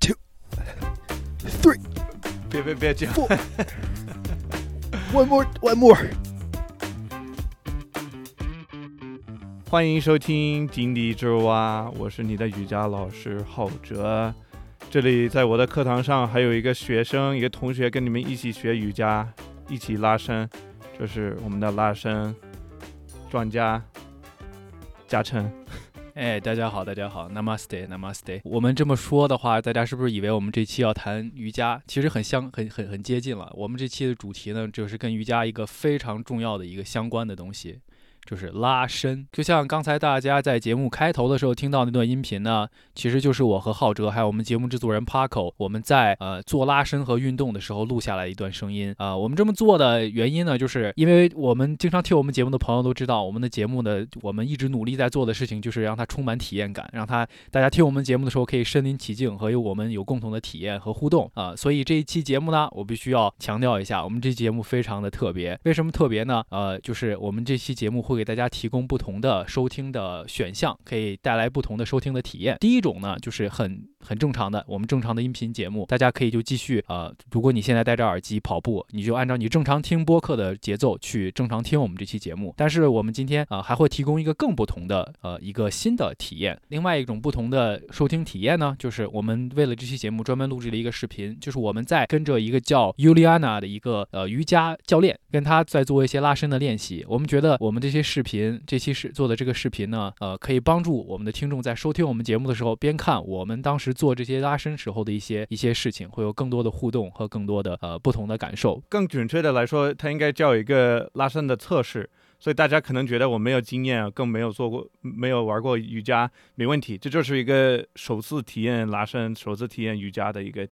Two, three, 别别别这样。four. one more, one more. 欢迎收听《井底之蛙》，我是你的瑜伽老师浩哲。这里在我的课堂上还有一个学生，一个同学跟你们一起学瑜伽，一起拉伸。这是我们的拉伸专家嘉诚。哎，大家好，大家好，Namaste，Namaste。我们这么说的话，大家是不是以为我们这期要谈瑜伽？其实很相，很很很接近了。我们这期的主题呢，就是跟瑜伽一个非常重要的一个相关的东西。就是拉伸，就像刚才大家在节目开头的时候听到那段音频呢，其实就是我和浩哲还有我们节目制作人 Paco，我们在呃做拉伸和运动的时候录下来一段声音啊、我们这么做的原因呢，就是因为我们经常听我们节目的朋友都知道，我们的节目呢，我们一直努力在做的事情就是让它充满体验感，让它大家听我们节目的时候可以身临其境和有我们有共同的体验和互动啊、所以这一期节目呢，我必须要强调一下，我们这期节目非常的特别。为什么特别呢？呃，就是我们这期节目会给大家提供不同的收听的选项，可以带来不同的收听的体验。第一种呢，就是很很正常的，我们正常的音频节目，大家可以就继续呃，如果你现在戴着耳机跑步，你就按照你正常听播客的节奏去正常听我们这期节目。但是我们今天啊、还会提供一个更不同的呃一个新的体验。另外一种不同的收听体验呢，就是我们为了这期节目专门录制了一个视频，就是我们在跟着一个叫 Juliana 的一个呃瑜伽教练，跟他在做一些拉伸的练习。我们觉得我们这些视频这期是做的这个视频呢，呃，可以帮助我们的听众在收听我们节目的时候，边看我们当时做这些拉伸时候的一些一些事情，会有更多的互动和更多的呃不同的感受。更准确的来说，它应该叫一个拉伸的测试。所以大家可能觉得我没有经验，更没有做过，没有玩过瑜伽，没问题，这就是一个首次体验拉伸、首次体验瑜伽的一个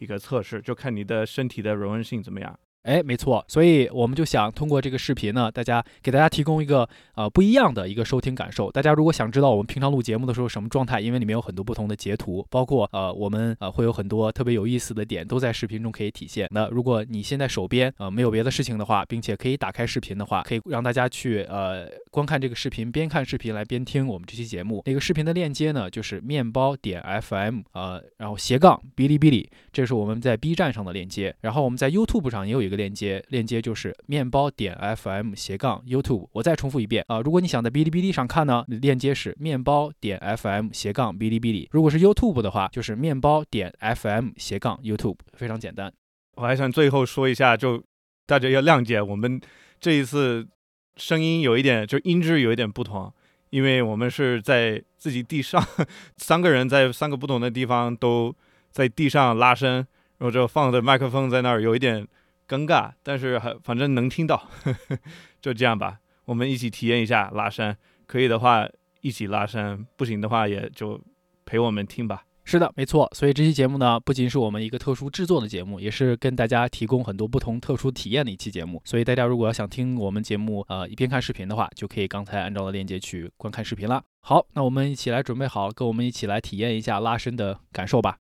一个测试，就看你的身体的柔韧性怎么样。哎，没错，所以我们就想通过这个视频呢，大家给大家提供一个呃不一样的一个收听感受。大家如果想知道我们平常录节目的时候什么状态，因为里面有很多不同的截图，包括呃我们呃会有很多特别有意思的点都在视频中可以体现。那如果你现在手边呃没有别的事情的话，并且可以打开视频的话，可以让大家去呃观看这个视频，边看视频来边听我们这期节目。那个视频的链接呢，就是面包点 FM 呃，然后斜杠哔哩哔哩，这是我们在 B 站上的链接。然后我们在 YouTube 上也有一。个链接链接就是面包点 FM 斜杠 YouTube。我再重复一遍啊、如果你想在哔哩哔哩上看呢，链接是面包点 FM 斜杠哔哩哔哩。如果是 YouTube 的话，就是面包点 FM 斜杠 YouTube，非常简单。我还想最后说一下，就大家要谅解，我们这一次声音有一点，就音质有一点不同，因为我们是在自己地上，三个人在三个不同的地方都在地上拉伸，然后就放着麦克风在那儿，有一点。尴尬，但是还反正能听到，呵 呵就这样吧。我们一起体验一下拉伸，可以的话一起拉伸，不行的话也就陪我们听吧。是的，没错。所以这期节目呢，不仅是我们一个特殊制作的节目，也是跟大家提供很多不同特殊体验的一期节目。所以大家如果要想听我们节目，呃，一边看视频的话，就可以刚才按照的链接去观看视频了。好，那我们一起来准备好，跟我们一起来体验一下拉伸的感受吧。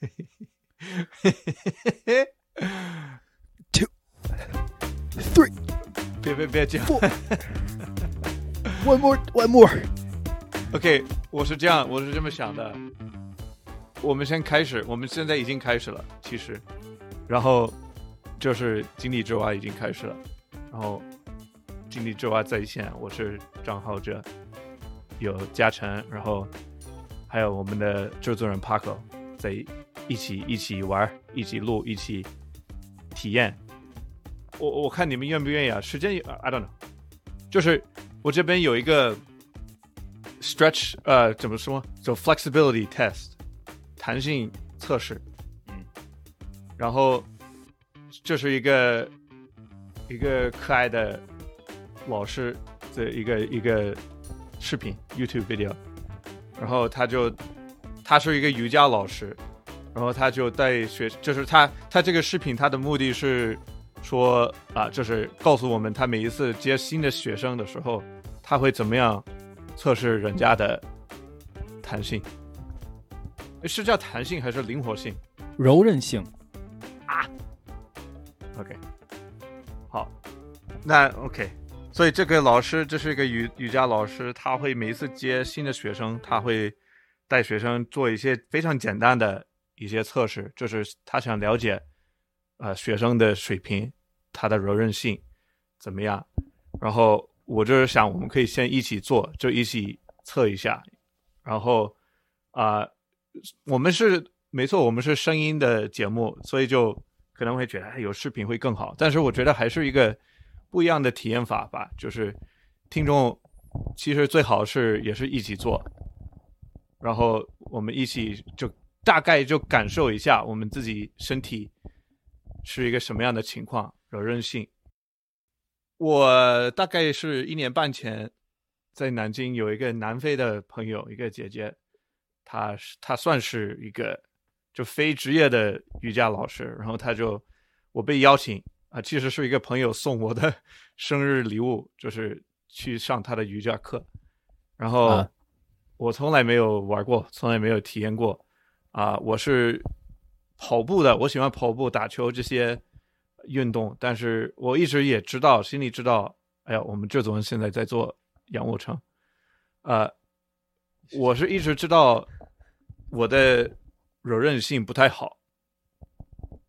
嘿嘿嘿嘿嘿嘿 Two, three, 别别别这样。one more, one more. OK，我是这样，我是这么想的。我们先开始，我们现在已经开始了，其实，然后就是井底之蛙已经开始了，然后井底之蛙在线，我是张浩哲，有嘉诚，然后还有我们的制作人 Paco 在一起一起玩，一起录，一起体验。我我看你们愿不愿意啊？时间，I don't know，就是我这边有一个 stretch，呃，怎么说？就 flexibility test，弹性测试。嗯，然后就是一个一个可爱的老师的一个一个视频 YouTube video，然后他就他是一个瑜伽老师，然后他就带学，就是他他这个视频他的目的是说啊，就是告诉我们他每一次接新的学生的时候，他会怎么样测试人家的弹性。是叫弹性还是灵活性？柔韧性。啊，？OK，好，那 OK，所以这个老师，这是一个瑜瑜伽老师，他会每一次接新的学生，他会带学生做一些非常简单的一些测试，就是他想了解，呃，学生的水平，他的柔韧性怎么样。然后我就是想，我们可以先一起做，就一起测一下。然后啊、我们是没错，我们是声音的节目，所以就可能会觉得哎有视频会更好。但是我觉得还是一个不一样的体验法吧，就是听众其实最好是也是一起做，然后我们一起就大概就感受一下我们自己身体是一个什么样的情况，柔韧性。我大概是一年半前在南京有一个南非的朋友，一个姐姐，她是她算是一个就非职业的瑜伽老师，然后她就我被邀请啊，其实是一个朋友送我的生日礼物，就是去上她的瑜伽课，然后啊。我从来没有玩过，从来没有体验过啊，我是跑步的，我喜欢跑步、打球这些运动，但是我一直也知道，心里知道，哎呀，我们这种人现在在做仰卧撑，呃，我是一直知道我的柔韧性不太好，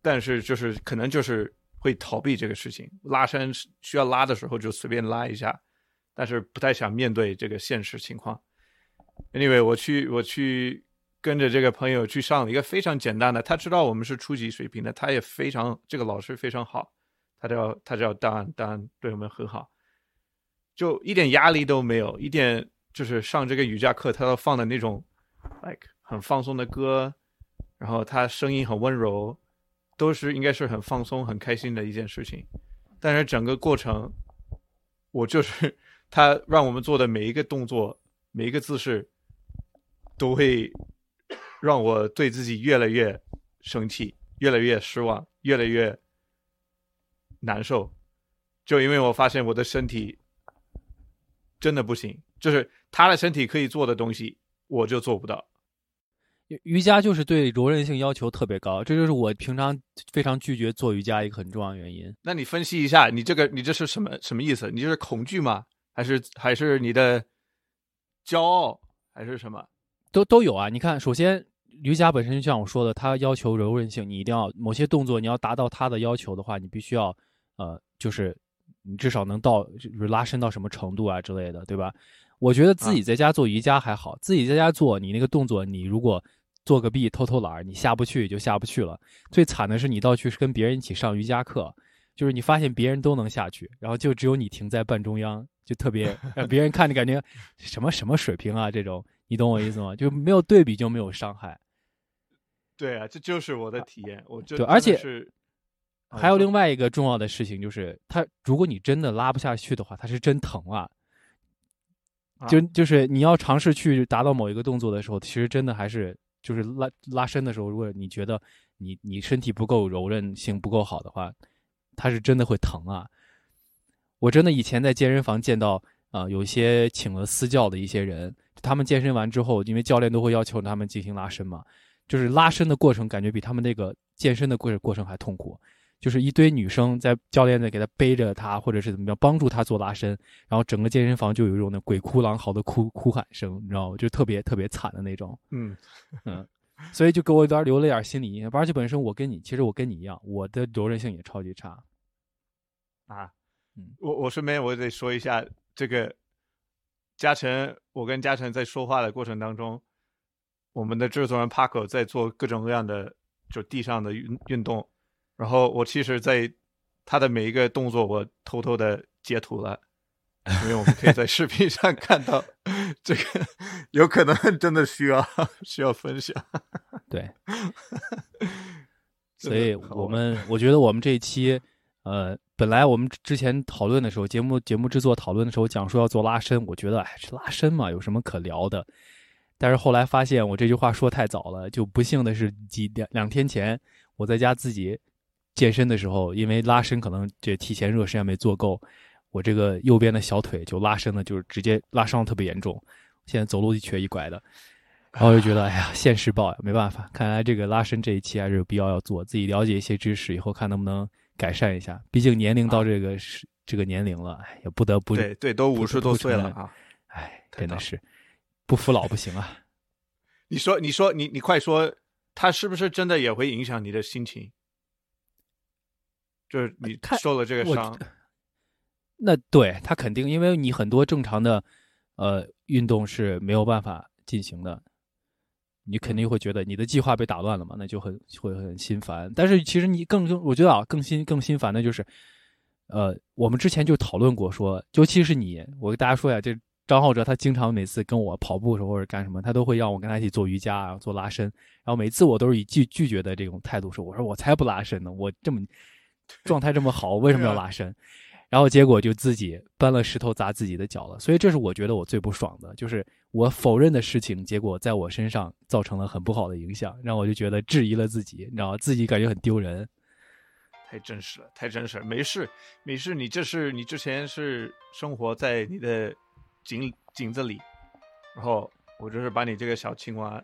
但是就是可能就是会逃避这个事情，拉伸需要拉的时候就随便拉一下，但是不太想面对这个现实情况。Anyway，我去我去跟着这个朋友去上了一个非常简单的，他知道我们是初级水平的，他也非常这个老师非常好，他叫他叫当然当对我们很好，就一点压力都没有，一点就是上这个瑜伽课，他都放的那种 like 很放松的歌，然后他声音很温柔，都是应该是很放松、很开心的一件事情。但是整个过程，我就是他让我们做的每一个动作、每一个姿势，都会让我对自己越来越生气、越来越失望、越来越难受。就因为我发现我的身体真的不行，就是他的身体可以做的东西，我就做不到。瑜瑜伽就是对柔韧性要求特别高，这就是我平常非常拒绝做瑜伽一个很重要的原因。那你分析一下，你这个你这是什么什么意思？你这是恐惧吗？还是还是你的骄傲，还是什么？都都有啊。你看，首先瑜伽本身就像我说的，它要求柔韧性，你一定要某些动作你要达到它的要求的话，你必须要呃，就是你至少能到就是拉伸到什么程度啊之类的，对吧？我觉得自己在家做瑜伽还好，自己在家做你那个动作，你如果做个弊偷偷懒儿，你下不去就下不去了。最惨的是你到去跟别人一起上瑜伽课，就是你发现别人都能下去，然后就只有你停在半中央，就特别 让别人看着感觉什么什么水平啊这种，你懂我意思吗？就没有对比就没有伤害。对啊，这就是我的体验。我就对而且是还有另外一个重要的事情就是，它如果你真的拉不下去的话，它是真疼啊。啊就就是你要尝试去达到某一个动作的时候，其实真的还是就是拉拉伸的时候，如果你觉得你你身体不够柔韧性不够好的话，它是真的会疼啊。我真的以前在健身房见到啊、呃有一些请了私教的一些人，他们健身完之后，因为教练都会要求他们进行拉伸嘛，就是拉伸的过程感觉比他们那个健身的过过程还痛苦。就是一堆女生在教练在给她背着她，或者是怎么样帮助她做拉伸，然后整个健身房就有一种那鬼哭狼嚎的哭哭喊声，你知道吗？就特别特别惨的那种，嗯 嗯，所以就给我有点留了点心理阴影。而且本身我跟你，其实我跟你一样，我的柔韧性也超级差。啊嗯，我我顺便我得说一下这个嘉诚，我跟嘉诚在说话的过程当中，我们的制作人 Paco 在做各种各样的就地上的运运动，然后我其实，在他的每一个动作，我偷偷的截图了，因为我们可以在视频上看到这个，有可能 真的需要需要分享。对，所以我们我觉得我们这一期，呃，本来我们之前讨论的时候，节目节目制作讨论的时候讲说要做拉伸，我觉得哎，这拉伸嘛，有什么可聊的？但是后来发现我这句话说太早了，就不幸的是几两两天前我在家自己健身的时候，因为拉伸可能这提前热身还没做够，我这个右边的小腿就拉伸的，就是直接拉伤特别严重，现在走路一瘸一拐的。然后我就觉得，哎呀，现世报呀，没办法，看来这个拉伸这一期还是有必要要做，自己了解一些知识，以后看能不能改善一下。毕竟年龄到这个是、这个年龄了，哎，也不得不对对，都五十多岁了不啊！哎，真的是不服老不行啊。你说，你说，你你快说，他是不是真的也会影响你的心情？就是你看受了这个伤，那对他肯定，因为你很多正常的呃运动是没有办法进行的，你肯定会觉得你的计划被打乱了嘛，那就很会很心烦。但是其实你更更，我觉得啊，更心更心烦的就是，呃，我们之前就讨论过说，尤其是你，我跟大家说一下，这张浩哲他经常每次跟我跑步的时候或者干什么，他都会让我跟他一起做瑜伽啊，做拉伸，然后每次我都是以拒拒绝的这种态度说，我说我才不拉伸呢，我这么状态这么好，为什么要拉伸？然后结果就自己搬了石头砸自己的脚了，所以这是我觉得我最不爽的，就是我否认的事情，结果在我身上造成了很不好的影响，让我就觉得质疑了自己，你知道？自己感觉很丢人。太真实了，太真实了。没事，没事，你这是你之前是生活在你的井井子里，然后我就是把你这个小青蛙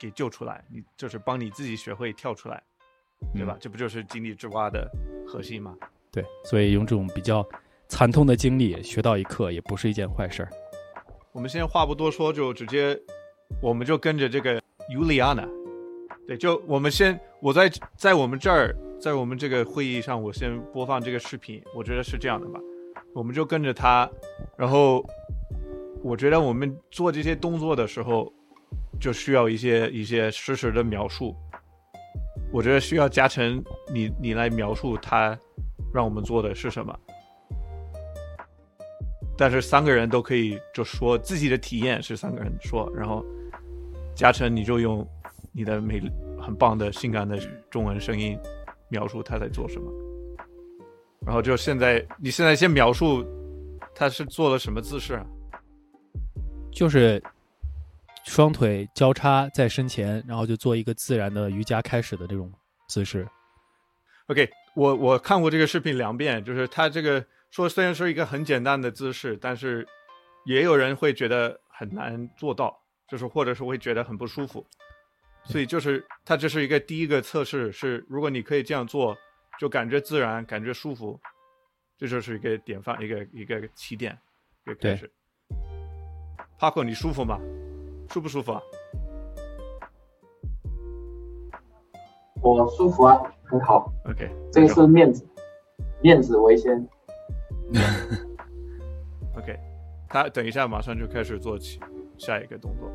给救出来，你就是帮你自己学会跳出来，对吧？这不就是井底之蛙的核心吗？对，所以用这种比较惨痛的经历学到一课，也不是一件坏事儿。我们现在话不多说，就直接，我们就跟着这个尤里安娜，对，就我们先，我在在我们这儿，在我们这个会议上，我先播放这个视频，我觉得是这样的吧，我们就跟着他，然后我觉得我们做这些动作的时候，就需要一些一些实时的描述，我觉得需要嘉诚你你来描述他让我们做的是什么。但是三个人都可以就说自己的体验是三个人说，然后嘉诚你就用你的美很棒的性感的中文声音描述他在做什么，然后就现在你现在先描述他是做了什么姿势啊？就是双腿交叉在身前，然后就做一个自然的瑜伽开始的这种姿势。OK，我我看过这个视频两遍，就是他这个说虽然是一个很简单的姿势，但是也有人会觉得很难做到，就是或者是会觉得很不舒服。所以就是它这是一个第一个测试，是如果你可以这样做，就感觉自然，感觉舒服，这就是一个典范，一个一个起点，一个开始。Paco，你舒服吗？舒不舒服啊？我舒服啊，很好。OK，这个是面子，面子为先。OK，他等一下马上就开始做起下一个动作。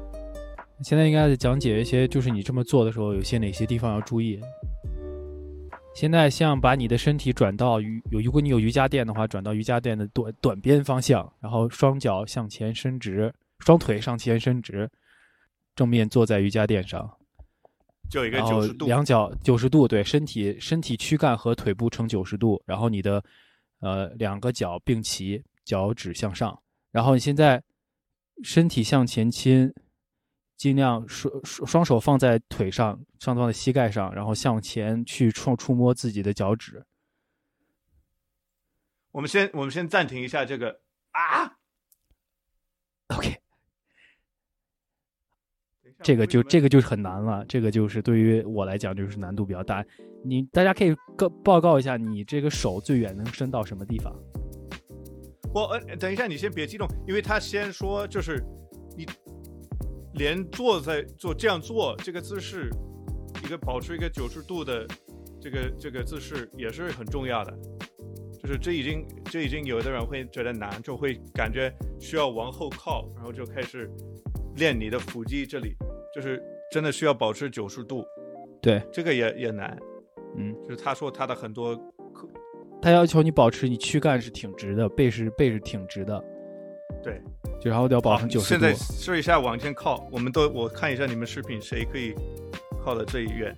现在应该讲解一些，就是你这么做的时候，有些哪些地方要注意。现在像把你的身体转到瑜有，如果你有瑜伽垫的话，转到瑜伽垫的短短边方向，然后双脚向前伸直，双腿向前伸直，正面坐在瑜伽垫上，就一个九十度，两脚九十度，对，身体身体躯干和腿部呈九十度，然后你的呃两个脚并齐，脚趾向上，然后你现在身体向前倾，尽量双双双手放在腿上，上放在膝盖上，然后向前去触触摸自己的脚趾。我们先我们先暂停一下这个啊，OK，这个就这个就是很难了，这个就是对于我来讲就是难度比较大。你大家可以告报告一下，你这个手最远能伸到什么地方？我呃，等一下，你先别激动，因为他先说就是你连坐在做这样做这个姿势，一个保持一个九十度的这个这个姿势也是很重要的。就是这已经这已经有的人会觉得难，就会感觉需要往后靠，然后就开始练你的腹肌这里，就是真的需要保持九十度，对，这个也也难。嗯，就是他说他的很多他要求你保持你躯干是挺直的，背是背是挺直的，对。就然后要保持好九十度现在。试一下往前靠，我们都我看一下你们视频，谁可以靠的最远？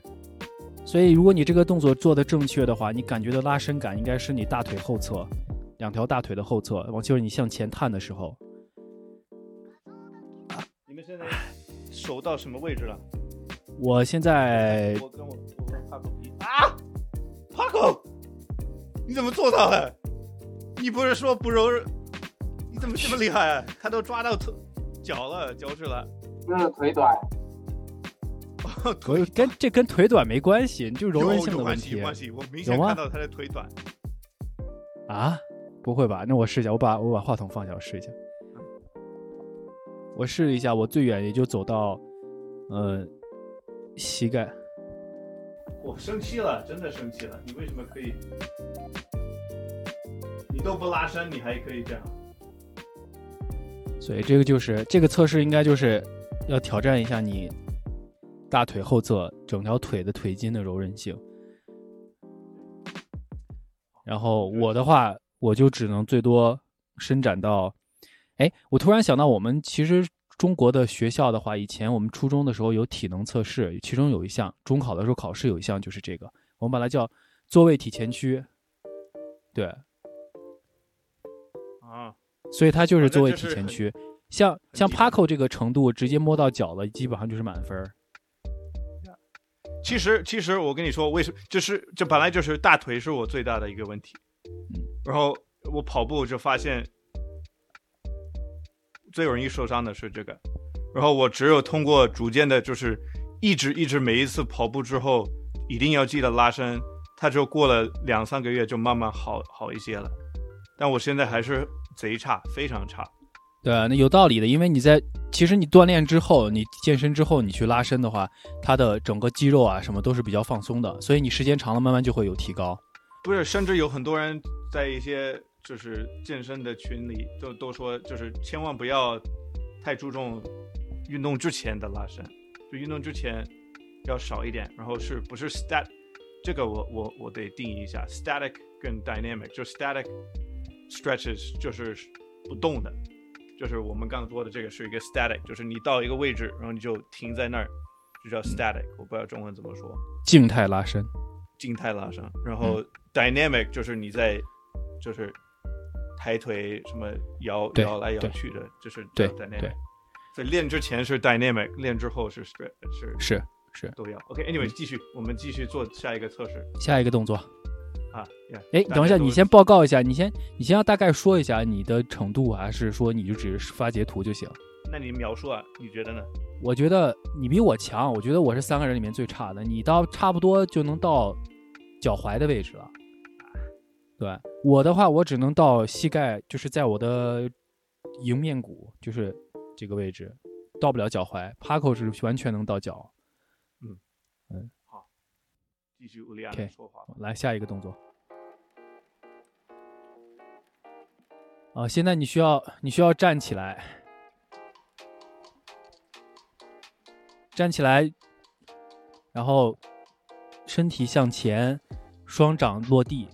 所以如果你这个动作做的正确的话，你感觉的拉伸感应该是你大腿后侧，两条大腿的后侧，往就是你向前探的时候。你们现在手到什么位置了？我现在我跟我我跟帕狗比啊，帕狗，你怎么做到的？你不是说不柔怎么这么厉害、啊？他都抓到腿脚了，脚趾了。就是腿短，腿跟这跟腿短没关系，就柔韧性的问有有关系。我明显有吗看到他的腿短。啊？不会吧？那我试一下，我把我把话筒放下，我试一下。我试了一下，我最远也就走到，呃，膝盖。我生气了，真的生气了。你为什么可以？你都不拉伸，你还可以这样？所以这个就是这个测试，应该就是要挑战一下你大腿后侧整条腿的腿筋的柔韧性。然后我的话，我就只能最多伸展到，哎，我突然想到，我们其实中国的学校的话，以前我们初中的时候有体能测试，其中有一项中考的时候考试有一项就是这个，我们把它叫坐位体前屈，对，啊，所以它就是哦那坐位就是很体前屈。像像 Paco 这个程度，直接摸到脚了，基本上就是满分儿。其实其实我跟你说，为什么？就是这本来就是大腿是我最大的一个问题。嗯然后我跑步就发现，最容易受伤的是这个。然后我只有通过逐渐的，就是一直一直每一次跑步之后，一定要记得拉伸，它就过了两三个月就慢慢好好一些了。但我现在还是贼差，非常差。对啊，那有道理的，因为你在其实你锻炼之后，你健身之后，你去拉伸的话，它的整个肌肉啊什么都是比较放松的，所以你时间长了，慢慢就会有提高。不是，甚至有很多人在一些就是健身的群里都都说，就是千万不要太注重运动之前的拉伸，就运动之前要少一点。然后是不是 stat？这个我我我得定义一下，static 跟 dynamic。就 static stretches 就是不动的，就是我们刚刚说的这个是一个 static，就是你到一个位置，然后你就停在那儿，就叫 static。我不知道中文怎么说。静态拉伸，静态拉伸，然后 dynamic 就是你在就是抬腿什么摇摇来摇去的，就是 dynamic 对。所以练之前是 dynamic，练之后是 stretch 是是是。都要。OK，anyway，、继续，我们继续做下一个测试下一个动作，啊。哎，等一下，你先报告一下，你先你先要大概说一下你的程度，还是说你就只是发截图就行？那你描述啊？你觉得呢？我觉得你比我强，我觉得我是三个人里面最差的，你到差不多就能到脚踝的位置了。对我的话，我只能到膝盖，就是在我的迎面骨，就是这个位置，到不了脚踝。Paco 是完全能到脚。继续乌利亚 OK 说话。来下一个动作。啊，现在你需要你需要站起来，站起来，然后身体向前，双掌落地。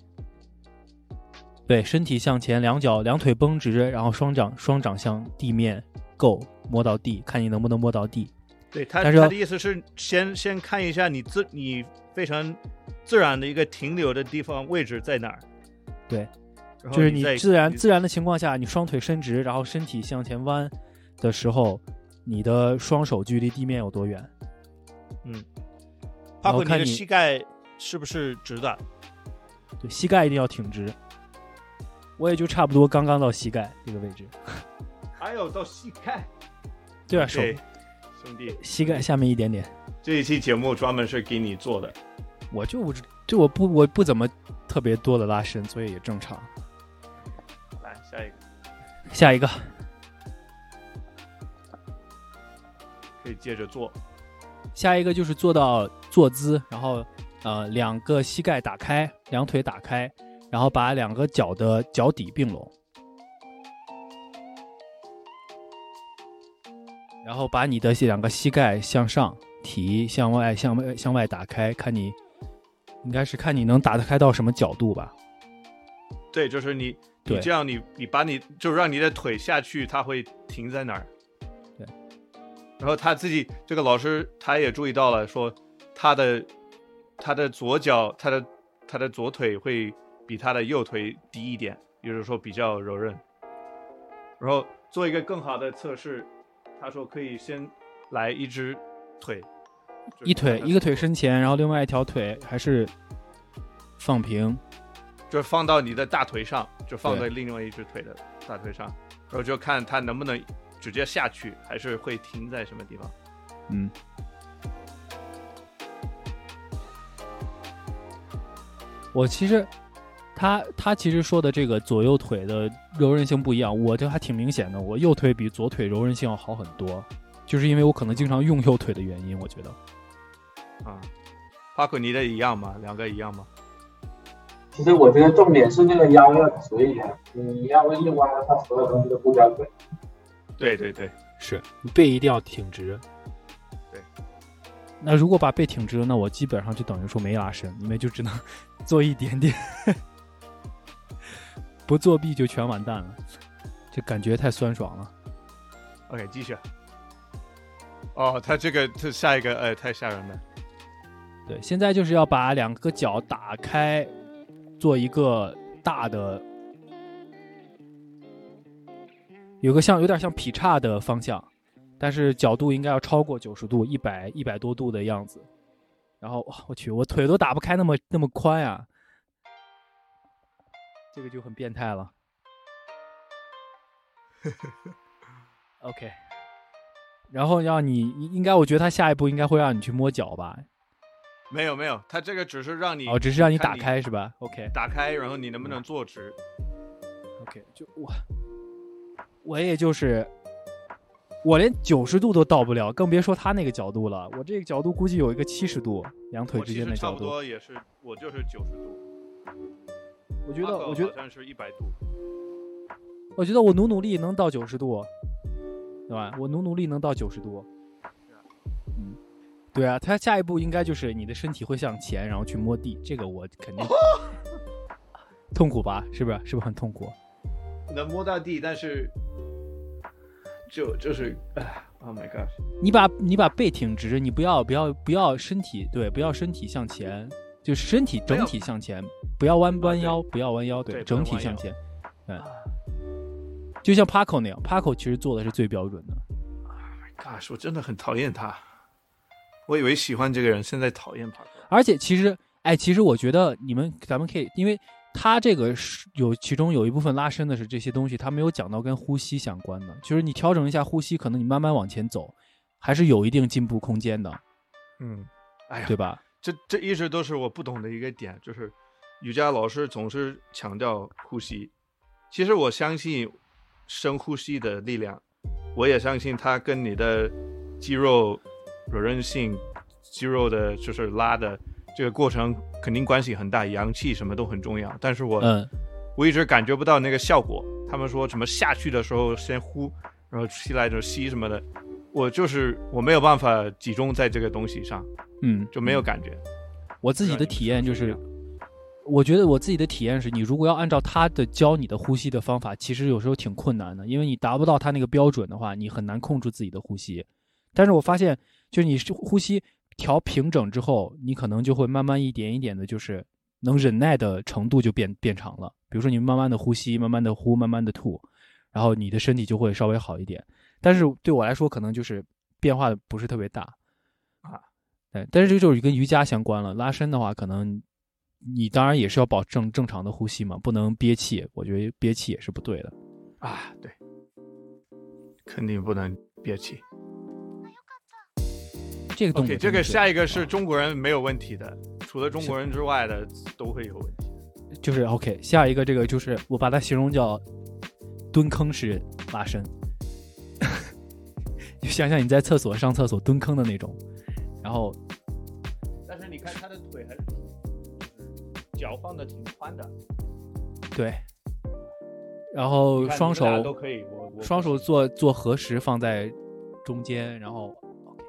对，身体向前，两脚两腿绷直，然后双掌双掌向地面够摸到地，看你能不能摸到地。对他，他的意思是先先看一下你自你非常自然的一个停留的地方位置在哪儿。对，就是你再自然自然的情况下，你双腿伸直，然后身体向前弯的时候，你的双手距离地面有多远？包括你的看你膝盖是不是直的？对，膝盖一定要挺直。我也就差不多刚刚到膝盖这个位置。还有到膝盖。对啊，手对，兄弟，膝盖下面一点点。这一期节目专门是给你做的。我就就我不我不怎么特别多的拉伸，所以也正常。来下一个，下一个，可以接着做。下一个就是做到坐姿，然后呃两个膝盖打开，两腿打开，然后把两个脚的脚底并拢，后把你的两个膝盖向上提，向外向外向外打开，看你应该是看你能打得开到什么角度吧？对，就是你，你这样你你把你就让你的腿下去，它会停在哪儿？对。然后他自己这个老师他也注意到了，说他的他的左脚，他的他的左腿会比他的右腿低一点，也就是说比较柔韧。然后做一个更好的测试，他说可以先来一只腿，一腿一个腿伸前，然后另外一条腿还是放平，就放到你的大腿上，就放在另外一只腿的大腿上，然后就看他能不能直接下去，还是会停在什么地方。嗯。我其实他他其实说的这个左右腿的柔韧性不一样，我就还挺明显的，我右腿比左腿柔韧性要好很多，就是因为我可能经常用右腿的原因，我觉得。啊，帕克尼的一样吗？两个一样吗？其实我觉得重点是那个腰要直一点，你要一弯的话，所有东西都不标准。对对对，是你背一定要挺直。对那如果把背挺直了，那我基本上就等于说没拉伸，因为就只能 做一点点，不作弊就全完蛋了，这感觉太酸爽了。OK，继续。哦，他这个这下一个，哎，太吓人了。对，现在就是要把两个脚打开，做一个大的，有个像有点像劈叉的方向，但是角度应该要超过九十度，一百一百多度的样子。然后我去，我腿都打不开那么那么宽呀，这个就很变态了。OK，然后让你应该，我觉得他下一步应该会让你去摸脚吧？没有没有，他这个只是让你哦，只是让你打开是吧？OK 打开，然后你能不能坐直？OK，就我我也就是我连九十度都到不了，更别说他那个角度了。我这个角度估计有一个七十度，两腿之间的角度。多也是，我就是九十度。我觉得，我觉得好，像是一百度。我觉得我努努力能到九十度，对吧？我努努力能到九十度。嗯，对啊，他下一步应该就是你的身体会向前，然后去摸地，这个我肯定 痛苦吧？是不是？是不是很痛苦？能摸到地，但是就就是，哎，Oh my god！你把你把背挺直，你不要不要不要身体对，不要身体向前，就是身体整体向前，不要弯弯腰，不要弯腰，对不整体向前，嗯，就像 Paco 那样，Paco 其实做的是最标准的。gosh，我真的很讨厌他。我以为喜欢这个人，现在讨厌他。而且其实，哎，其实我觉得你们咱们可以，因为他这个是有其中有一部分拉伸的是这些东西，他没有讲到跟呼吸相关的，就是你调整一下呼吸，可能你慢慢往前走，还是有一定进步空间的，嗯，哎呀，对吧？这这一直都是我不懂的一个点，就是瑜伽老师总是强调呼吸。其实我相信深呼吸的力量，我也相信它跟你的肌肉柔韧性、肌肉的就是拉的这个过程肯定关系很大，阳气什么都很重要。但是我、嗯，我一直感觉不到那个效果。他们说什么下去的时候先呼，然后吸来就吸什么的，我就是我没有办法集中在这个东西上，嗯，就没有感觉。我自己的体验就是我觉得我自己的体验是，你如果要按照他的教你的呼吸的方法，其实有时候挺困难的，因为你达不到他那个标准的话，你很难控制自己的呼吸。但是我发现，就是你呼吸调平整之后，你可能就会慢慢一点一点的，就是能忍耐的程度就变变长了。比如说你慢慢的呼吸，慢慢的呼，慢慢的吐，然后你的身体就会稍微好一点。但是对我来说，可能就是变化不是特别大啊。对，但是这就是跟瑜伽相关了。拉伸的话，可能你当然也是要保证正常的呼吸嘛，不能憋气。我觉得憋气也是不对的。啊，对，肯定不能憋气。这个东西这个下一个是中国人没有问题的，除了中国人之外的都会有问题。就是 OK，下一个这个就是我把它形容叫蹲坑式拉伸 就想想你在厕所上厕所蹲坑的那种，然后脚放的挺宽的，对，然后双手都可以，我我双手做做合十放在中间，然后 OK，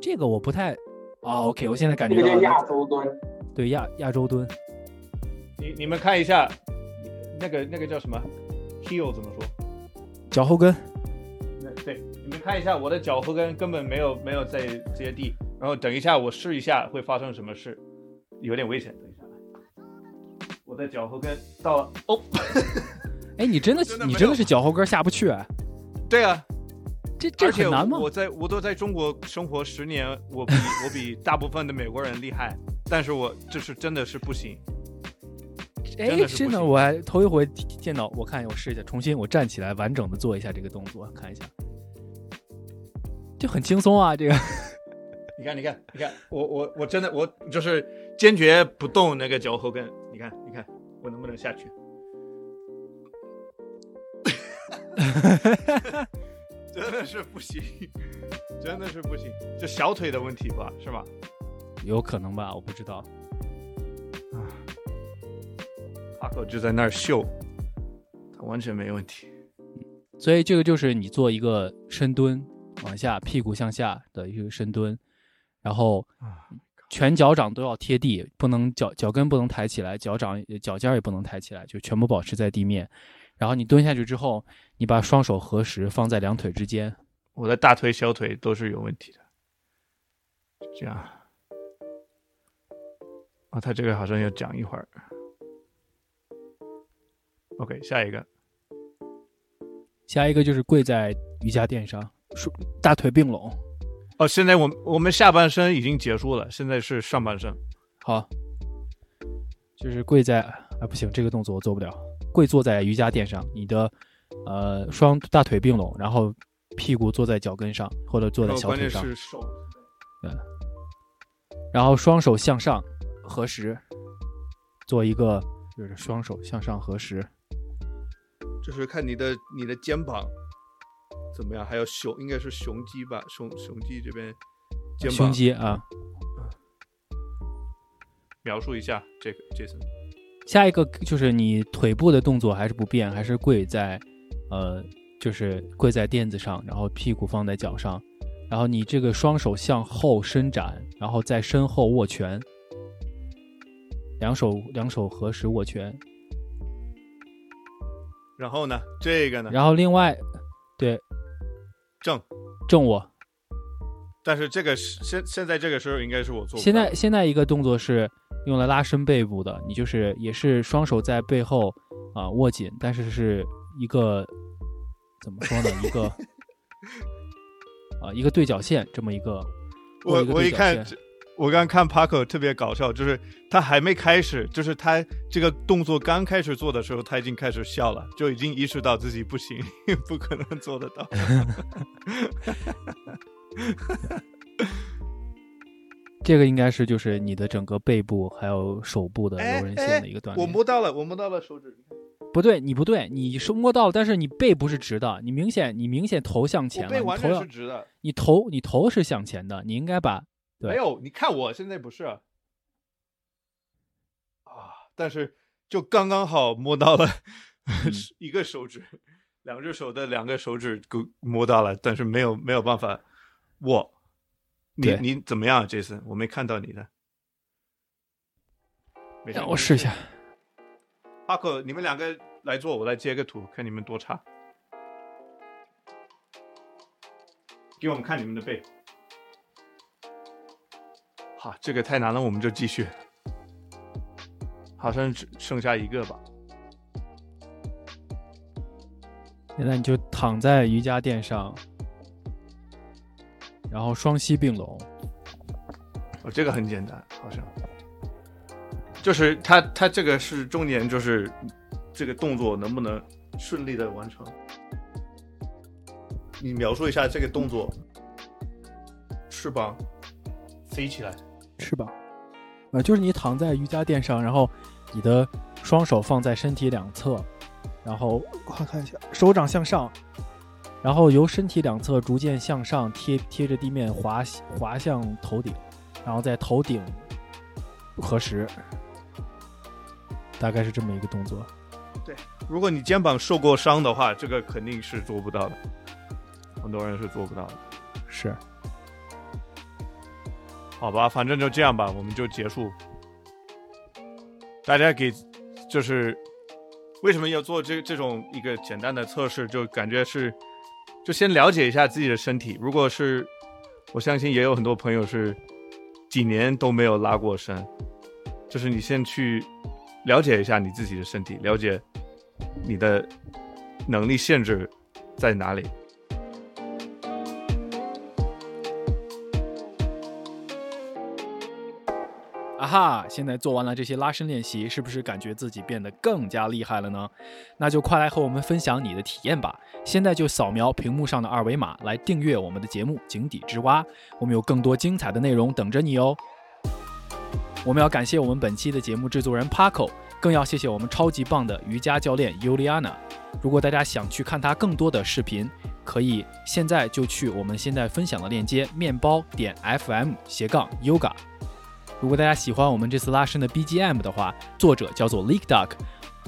这个我不太哦 OK，我现在感觉到亚洲蹲，对亚亚洲蹲，你你们看一下，那个那个叫什么？heel 怎么说？脚后跟。那对，你们看一下我的脚后跟根本没有没有在接地，然后等一下我试一下会发生什么事，有点危险，等一下。我的脚后跟到了哦，哎，你真的真的没有你真的是脚后跟下不去啊？对啊，这这而且很难吗我？在我都在中国生活十年，我比 我比大部分的美国人厉害，但是我这是真的是不行。真哎，真的，我还头一回见到，我看我试一下，重新我站起来，完整的做一下这个动作，看一下，就很轻松啊，这个你看，你看，你看，我我我真的我就是坚决不动那个脚后跟。你看，你看，我能不能下去？真的是不行，真的是不行，就小腿的问题吧，是吧？有可能吧，我不知道。啊，阿狗就在那儿秀，他完全没问题。所以这个就是你做一个深蹲，往下，屁股向下的一个深蹲，然后全脚掌都要贴地，不能脚脚跟不能抬起来，脚掌脚尖也不能抬起来，就全部保持在地面。然后你蹲下去之后，你把双手合十放在两腿之间。我的大腿、小腿都是有问题的。这样。啊，他这个好像要讲一会儿。OK，下一个。下一个就是跪在瑜伽垫上，大腿并拢。哦，现在我我们下半身已经结束了，现在是上半身。好，就是跪在啊，不行，这个动作我做不了。跪坐在瑜伽垫上，你的呃双大腿并拢，然后屁股坐在脚跟上或者坐在小腿上。是手。对。然后双手向上合十，做一个就是双手向上合十。就是看你的你的肩膀怎么样，还有胸应该是雄鸡吧，雄雄鸡这边肩膀胸肌啊。描述一下这个，Jason。下一个就是你腿部的动作还是不变，还是跪在呃，就是跪在垫子上，然后屁股放在脚上，然后你这个双手向后伸展，然后在身后握拳，两手两手合十握拳。然后呢？这个呢？然后另外，对，正正握。但是这个是现现在这个时候应该是我做。现在现在一个动作是用来拉伸背部的，你就是也是双手在背后啊握紧，但是是一个怎么说呢？一个啊一个对角线这么一个。我我一看。我刚看 Paco 特别搞笑，就是他还没开始，就是他这个动作刚开始做的时候，他已经开始笑了，就已经意识到自己不行，不可能做得到。这个应该是就是你的整个背部还有手部的柔韧性的一个锻炼。我摸到了，我摸到了手指。不对，你不对，你是摸到了，但是你背不是直的，你明显你明显头向前了，背完全是直的。你头你头是向前的，你应该把。没有，你看我现在不是啊，但是就刚刚好摸到了一个手指，两只手的两个手指够摸到了，但是没有没有办法握。你你怎么样，杰森？我没看到你的，没事我试一下。阿克，你们两个来做，我来截个图，看你们多差。给我们看你们的背。好，这个太难了，我们就继续。好像只剩下一个吧。现在你就躺在瑜伽垫上，然后双膝并拢。哦，这个很简单，好像。就是他，他这个是重点，就是这个动作能不能顺利的完成？你描述一下这个动作。翅膀飞起来。翅膀，呃，就是你躺在瑜伽垫上，然后你的双手放在身体两侧，然后我看一下，手掌向上，然后由身体两侧逐渐向上贴贴着地面滑滑向头顶，然后在头顶合十，大概是这么一个动作。对，如果你肩膀受过伤的话，这个肯定是做不到的，很多人是做不到的，是。好吧，反正就这样吧，我们就结束。大家给就是为什么要做这这种一个简单的测试？就感觉是就先了解一下自己的身体。如果是我相信也有很多朋友是几年都没有拉过伸，就是你先去了解一下你自己的身体，了解你的能力限制在哪里。哈，现在做完了这些拉伸练习，是不是感觉自己变得更加厉害了呢？那就快来和我们分享你的体验吧！现在就扫描屏幕上的二维码来订阅我们的节目《井底之蛙》，我们有更多精彩的内容等着你哦。我们要感谢我们本期的节目制作人 Paco，更要谢谢我们超级棒的瑜伽教练 Yuliana。如果大家想去看他更多的视频，可以现在就去我们现在分享的链接面包点 FM 斜杠 Yoga。如果大家喜欢我们这次拉伸的 BGM 的话，作者叫做 Leak Duck，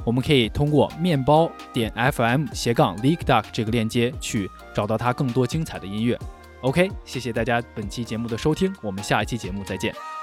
我们可以通过面包点 FM 斜杠 Leak Duck 这个链接去找到它更多精彩的音乐。OK，谢谢大家本期节目的收听，我们下一期节目再见。